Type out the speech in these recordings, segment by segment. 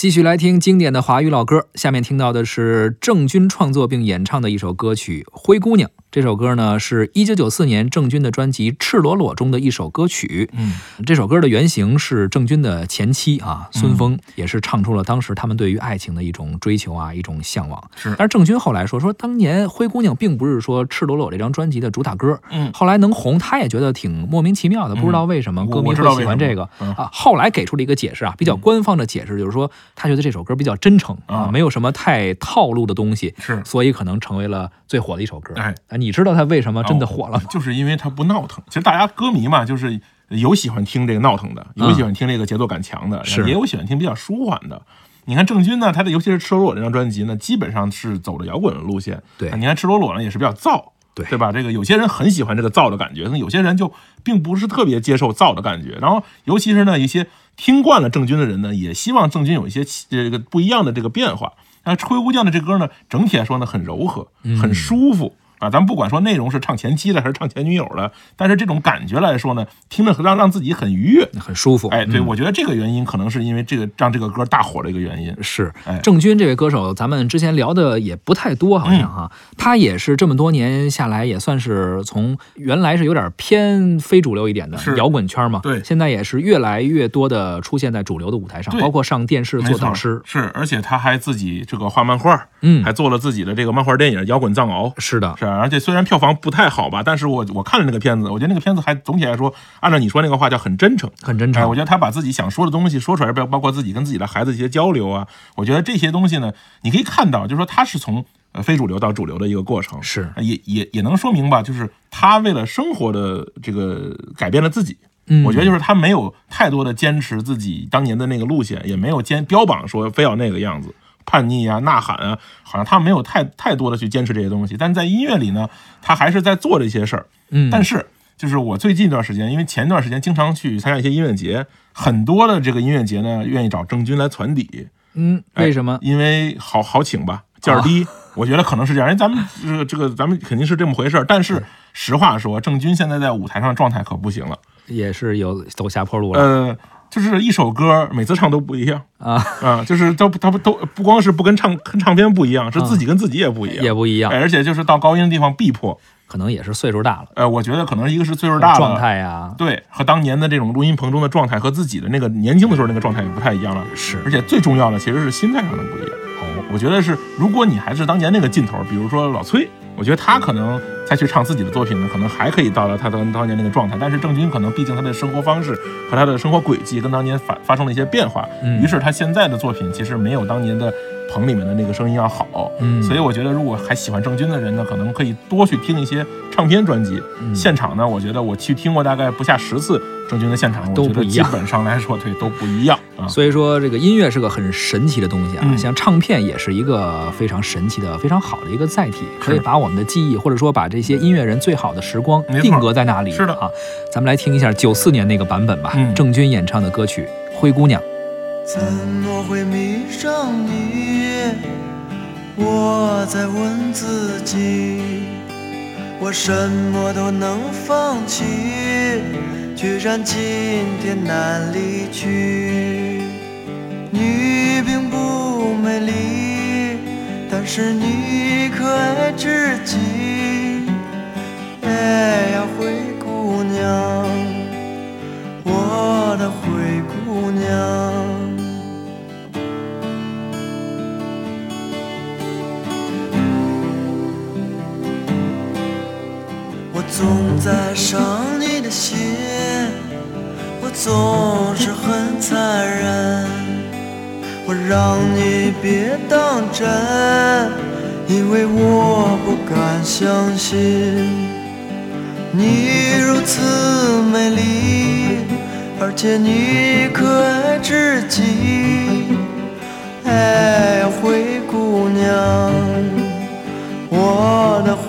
继续来听经典的华语老歌，下面听到的是郑钧创作并演唱的一首歌曲《灰姑娘》。这首歌呢，是一九九四年郑钧的专辑《赤裸裸》中的一首歌曲。嗯，这首歌的原型是郑钧的前妻啊，孙峰，也是唱出了当时他们对于爱情的一种追求啊，一种向往。是但是郑钧后来说，说当年《灰姑娘》并不是说《赤裸裸》这张专辑的主打歌。嗯后来能红，他也觉得挺莫名其妙的，不知道为什么我歌迷会喜欢这个嗯啊。后来给出了一个解释啊，比较官方的解释，就是说他觉得这首歌比较真诚啊，啊没有什么太套路的东西，是所以可能成为了最火的一首歌。哎啊，你知道他为什么真的火了吗？就是因为他不闹腾。其实大家歌迷嘛，就是有喜欢听这个闹腾的，有喜欢听这个节奏感强的，嗯也有喜欢听比较舒缓的。你看郑钧呢，他的尤其是《赤裸裸》这张专辑呢，基本上是走的摇滚的路线。对你看《赤裸裸》呢，也是比较燥，对对吧？这个有些人很喜欢这个燥的感觉，那有些人就并不是特别接受燥的感觉。然后，尤其是呢，一些听惯了郑钧的人呢，也希望郑钧有一些这个不一样的这个变化。那《灰姑娘》的这歌呢，整体来说呢，很柔和，很舒服。啊，咱们不管说内容是唱前妻的还是唱前女友的，但是这种感觉来说呢，听着让让自己很愉悦。很舒服。哎，对，嗯我觉得这个原因可能是因为这个让这个歌大火的一个原因。是哎郑钧这位歌手，咱们之前聊的也不太多，好像哈，他也是这么多年下来，也算是从原来是有点偏非主流一点的摇滚圈嘛，对现在也是越来越多的出现在主流的舞台上，包括上电视做导师，是，而且他还自己这个画漫画，嗯还做了自己的这个漫画电影《摇滚藏獒》。是的，是啊，而且虽然票房不太好吧，但是我我看了那个片子，我觉得那个片子还总体来说，按照你说那个话叫很真诚。哎，很真诚我。觉得他把自己想说的东西说出来，包包括自己跟自己的孩子一些交流啊，我觉得这些东西呢，你可以看到，就是说他是从呃非主流到主流的一个过程，是也也也能说明吧，就是他为了生活的这个改变了自己。嗯我觉得就是他没有太多的坚持自己当年的那个路线，也没有坚标榜说非要那个样子。叛逆啊，呐喊啊，好像他没有太太多的去坚持这些东西，但在音乐里呢，他还是在做这些事儿。嗯，但是就是我最近一段时间，因为前一段时间经常去参加一些音乐节，很多的这个音乐节呢，愿意找郑钧来传底，嗯，哎为什么？因为好好请吧，价儿低。我觉得可能是这样，因为咱们这个这个咱们肯定是这么回事儿。但是实话说，郑钧现在在舞台上状态可不行了。也是有走下坡路了呃，就是一首歌每次唱都不一样。啊，啊，就是都他不都不光是不跟唱跟唱片不一样，是自己跟自己也不一样，也不一样。哎，而且就是到高音的地方必破。可能也是岁数大了，呃，我觉得可能一个是岁数大了，状态呀，对，和当年的这种录音棚中的状态和自己的那个年轻的时候那个状态也不太一样了。是。而且最重要的其实是心态上的不一样。哦，我觉得是，如果你还是当年那个劲头，比如说老崔，我觉得他可能再去唱自己的作品呢，可能还可以到达他当当年那个状态。但是郑钧可能毕竟他的生活方式和他的生活轨迹跟当年发发生了一些变化，嗯于是他现在的作品其实没有当年的棚里面的那个声音要好。嗯所以我觉得如果还喜欢郑钧的人呢，可能可以多去听一些唱片专辑。嗯现场呢，我觉得我去听过大概不下十次郑钧的现场，我觉得基都不一样本上来说，对都不一样啊。所以说，这个音乐是个很神奇的东西啊，嗯像唱片也是一个非常神奇的、非常好的一个载体，可以把我们的记忆，或者说把这些音乐人最好的时光定格在那里。是的啊，咱们来听一下九四年那个版本吧，嗯郑钧演唱的歌曲《灰姑娘》。怎么会迷上你？我在问自己，我什么都能放弃，居然今天难离去。你并不美丽，但是你可爱至极。总在伤你的心，我总是很残忍，我让你别当真，因为我不敢相信你如此美丽，而且你可爱至极。哎，灰姑娘，我的灰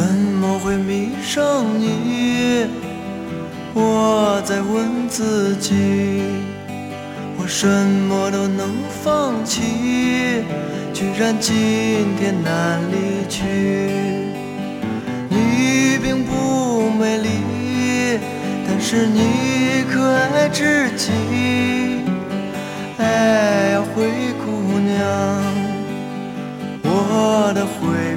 怎么会迷上你？我在问自己，我什么都能放弃，居然今天难离去。你并不美丽，但是你可爱至极。哎呀，灰姑娘，我的灰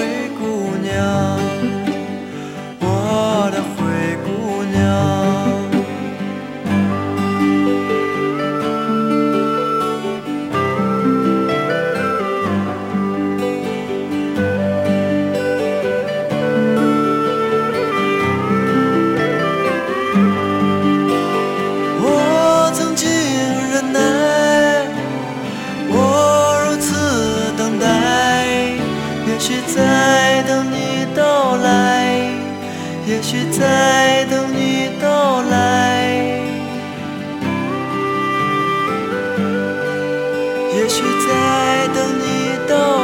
也许在等你到来。也许在等你到